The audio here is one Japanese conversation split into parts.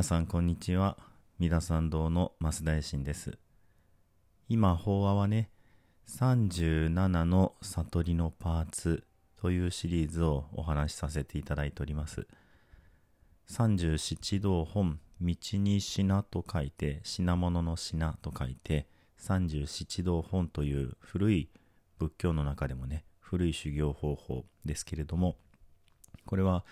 皆さんこんにちは。三田参道の増大臣です。今法話はね37の悟りのパーツというシリーズをお話しさせていただいております。37道本道に品と書いて品物の品と書いて37道本という古い仏教の中でもね古い修行方法ですけれどもこれは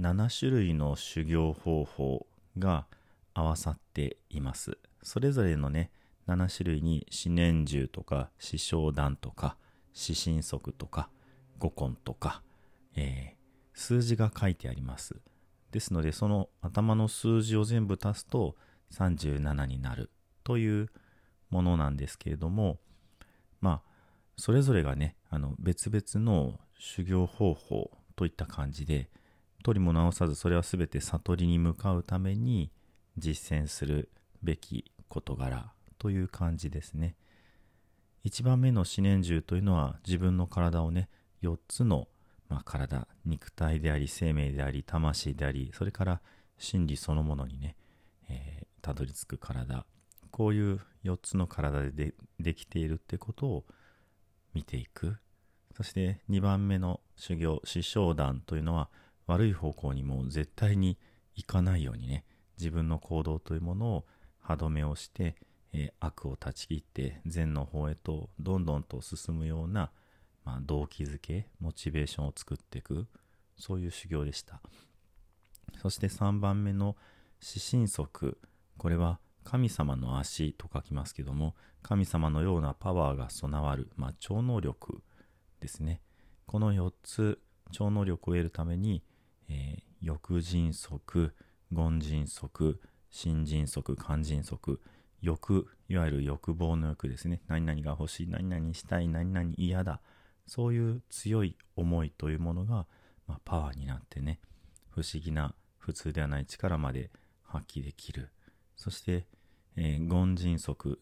7種類の修行方法が合わさっています。それぞれのね7種類に四年獣とか四正断とか四神足とか五根とか、えー、数字が書いてあります。ですのでその頭の数字を全部足すと37になるというものなんですけれどもまあそれぞれがねあの別々の修行方法といった感じで取りも直さずそれは全て悟りに向かうために実践するべき事柄という感じですね。1番目の四年獣というのは自分の体をね4つの、まあ、体肉体であり生命であり魂でありそれから真理そのものにねたど、り着く体。こういう4つの体ででできているってことを見ていく。そして2番目の修行師匠団というのは悪い方向にも絶対に行かないようにね自分の行動というものを歯止めをして、えー、悪を断ち切って善の方へとどんどんと進むような、まあ、動機づけモチベーションを作っていくそういう修行でした。そして3番目の四神足これは神様の足と書きますけども神様のようなパワーが備わる、まあ、超能力ですね。この4つ超能力を得るために、えー、欲人足権人足新人足肝人足欲いわゆる欲望の欲ですね。何々が欲しい何々したい何々嫌だ。そういう強い思いというものが、まあ、パワーになってね不思議な普通ではない力まで発揮できる。そして、えー、権人足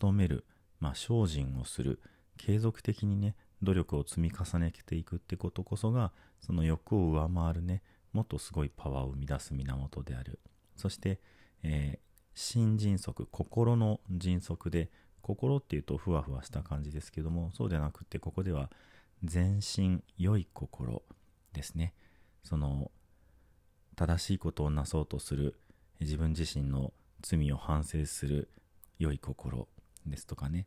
努める、まあ、精進をする。継続的にね努力を積み重ねていくってことこそがその欲を上回るねもっとすごいパワーを生み出す源である。そして、えー、心迅速心の迅速で心っていうとふわふわした感じですけどもそうではなくてここでは全身良い心ですね。その正しいことをなそうとする自分自身の罪を反省する良い心ですとかね。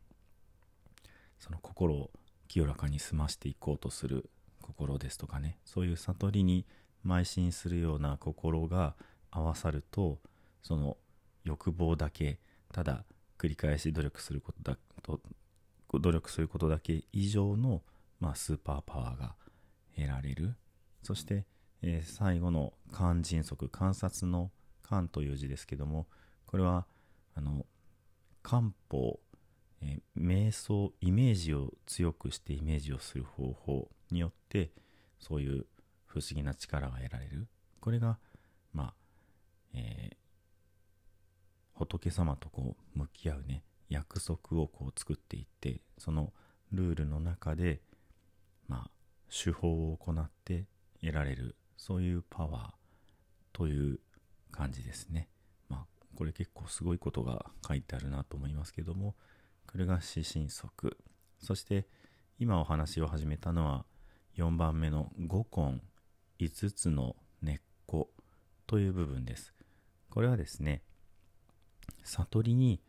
その心を清らかに済ましていこうとする心ですとかね。そういう悟りに邁進するような心が合わさるとその欲望だけただ繰り返し努力することだと努力することだけ以上の、まあ、スーパーパワーが得られる。そして、えー、最後の肝迅速観察の肝という字ですけどもこれはあの漢方、えー、瞑想イメージを強くしてイメージをする方法によってそういう不思議な力が得られる。これがまあ、えー、仏様とこう向き合うね約束をこう作っていってそのルールの中でまあ手法を行って得られる。そういうパワーという感じですね。まあこれ結構すごいことが書いてあるなと思いますけどもこれが四神足そして今お話を始めたのは4番目の五根5つの根っこという部分です。これはですね、悟りに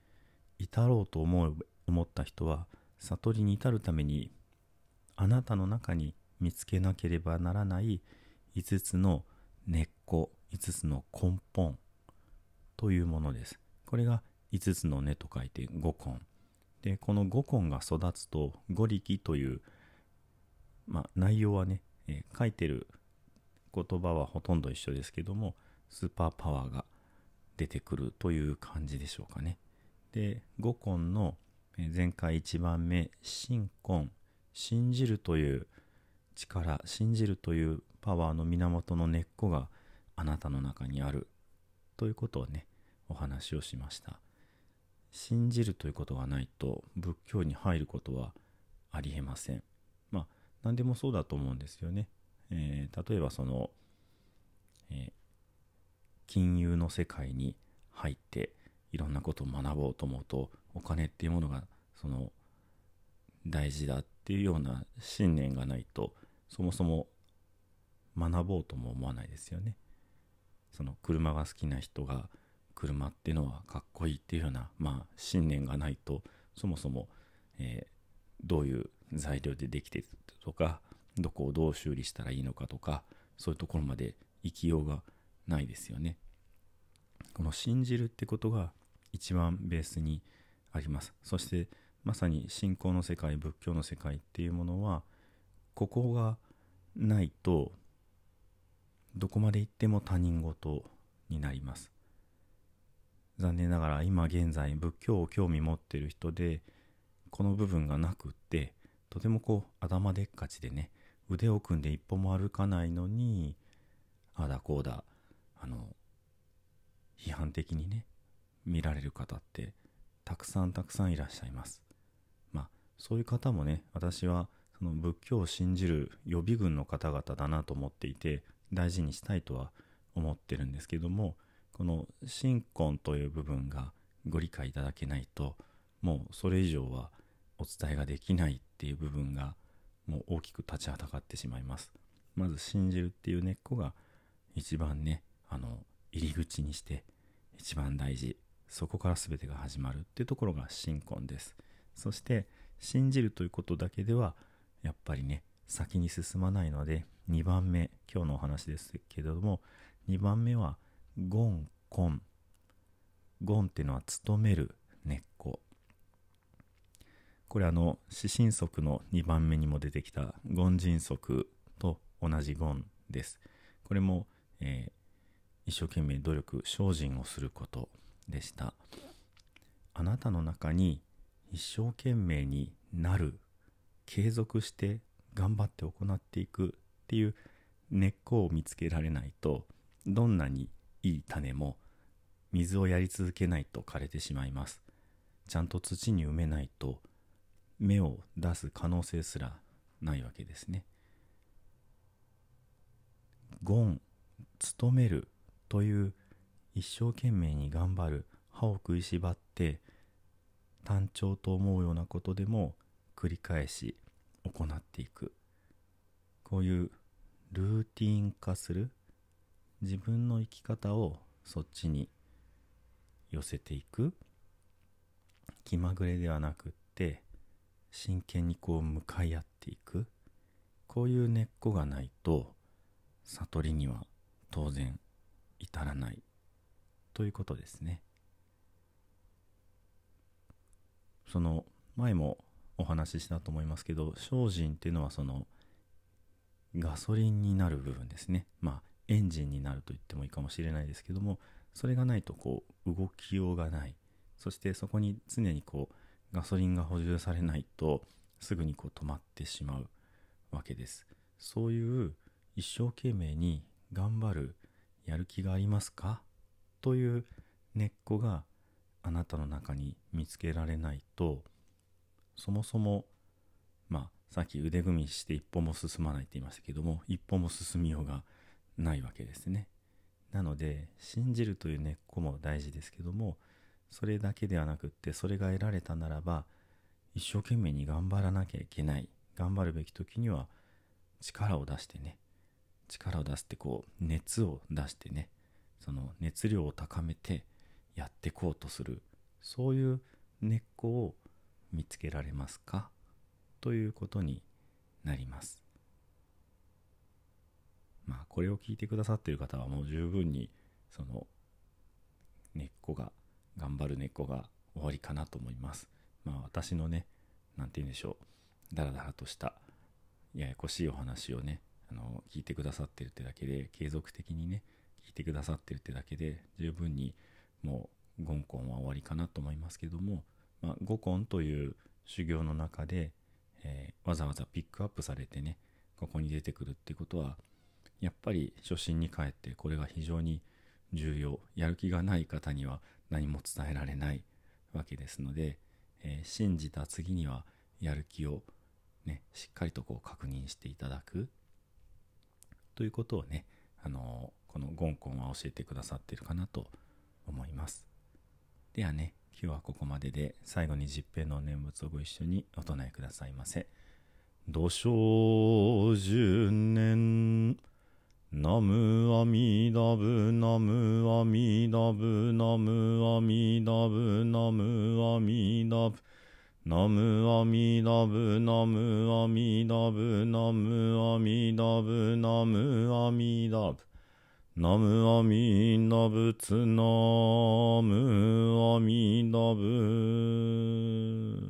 至ろうと思う思った人は、悟りに至るために、あなたの中に見つけなければならない5つの根っこ、5つの根本というものです。これが5つの根と書いて五根。で、この五根が育つと五力という、まあ、内容はね、えー、書いてる言葉はほとんど一緒ですけどもスーパーパワーが出てくるという感じでしょうかね。で五根の前回1番目信根信じるという力信じるというパワーの源の根っこがあなたの中にあるということをねお話をしました。信じるということがないと仏教に入ることはありえませんまあ何でもそうだと思うんですよね、えー、例えばその、えー、金融の世界に入っていろんなことを学ぼうと思うとお金っていうものがその大事だっていうような信念がないとそもそも学ぼうとも思わないですよね。その車が好きな人が車っていうのはかっこいいっていうような、まあ、信念がないとそもそも、えー、どういう材料でできてるとかどこをどう修理したらいいのかとかそういうところまで生きようがないですよね。この信じるってことが一番ベースにあります。そしてまさに信仰の世界仏教の世界っていうものはここがないとどこまで行っても他人事になります残念ながら今現在仏教を興味持ってる人でこの部分がなくってとてもこう頭でっかちでね腕を組んで一歩も歩かないのにああだこうだあの批判的にね見られる方ってたくさんたくさんいらっしゃいます。まあそういう方もね私はその仏教を信じる予備軍の方々だなと思っていて大事にしたいとは思ってるんですけどもこの信根という部分がご理解いただけないともうそれ以上はお伝えができないっていう部分がもう大きく立ちはだかってしまいます。まず信じるっていう根っこが一番ねあの入り口にして一番大事そこから全てが始まるっていうところが信根です。そして信じるということだけではやっぱりね先に進まないので2番目今日のお話ですけれども2番目はゴンコン。ゴンっていうのは務める根っこ。これあの四神足の2番目にも出てきたゴン人足と同じゴンです。これも、えー、一生懸命努力精進をすることでした。あなたの中に一生懸命になる継続して頑張って行っていくっていう根っこを見つけられないとどんなにいい種も水をやり続けないと枯れてしまいます。ちゃんと土に埋めないと芽を出す可能性すらないわけですね。ゴン努めるという一生懸命に頑張る歯を食いしばって単調と思うようなことでも繰り返し行っていく。こういうルーティン化する自分の生き方をそっちに寄せていく。気まぐれではなくって真剣にこう向かい合っていく。こういう根っこがないと悟りには当然至らない。ということですね。その前もお話ししたと思いますけど精進っていうのはそのガソリンになる部分ですね。まあエンジンになると言ってもいいかもしれないですけどもそれがないとこう動きようがない。そしてそこに常にこうガソリンが補充されないとすぐにこう止まってしまうわけです。そういう一生懸命に頑張るやる気がありますか？という根っこがあなたの中に見つけられないとそもそもまあさっき腕組みして一歩も進まないって言いましたけども一歩も進みようがないわけですね。なので信じるという根っこも大事ですけどもそれだけではなくってそれが得られたならば一生懸命に頑張らなきゃいけない。頑張るべき時には力を出してね。力を出してこう熱を出してね。その熱量を高めてやっていこうとする。そういう根っこを見つけられますか？ということになります。まあこれを聞いてくださってる方はもう十分にその根っこが頑張る根っこが終わりかなと思います。まあ私のね何て言うんでしょう。ダラダラとしたややこしいお話をねあの聞いてくださってるってだけで継続的にね聞いてくださってるってだけで十分にもう言根は終わりかなと思いますけども、まあ、五根という修行の中で、えー、わざわざピックアップされてねここに出てくるってことはやっぱり初心に帰ってこれが非常に重要。やる気がない方には何も伝えられないわけですので、えー、信じた次にはやる気をねしっかりとこう確認していただくということをねあのー、このゴンコンは教えてくださってるかなと思います。ではね今日はここまでで最後に十平の念仏をご一緒にお唱えくださいませ。土生十年。ナムアミダブナムアミダブナムアミダブナムアミダブナムアミダブナムアミダブナムアミダブ。ナムアミダブナムアミダブツナムアミダブ。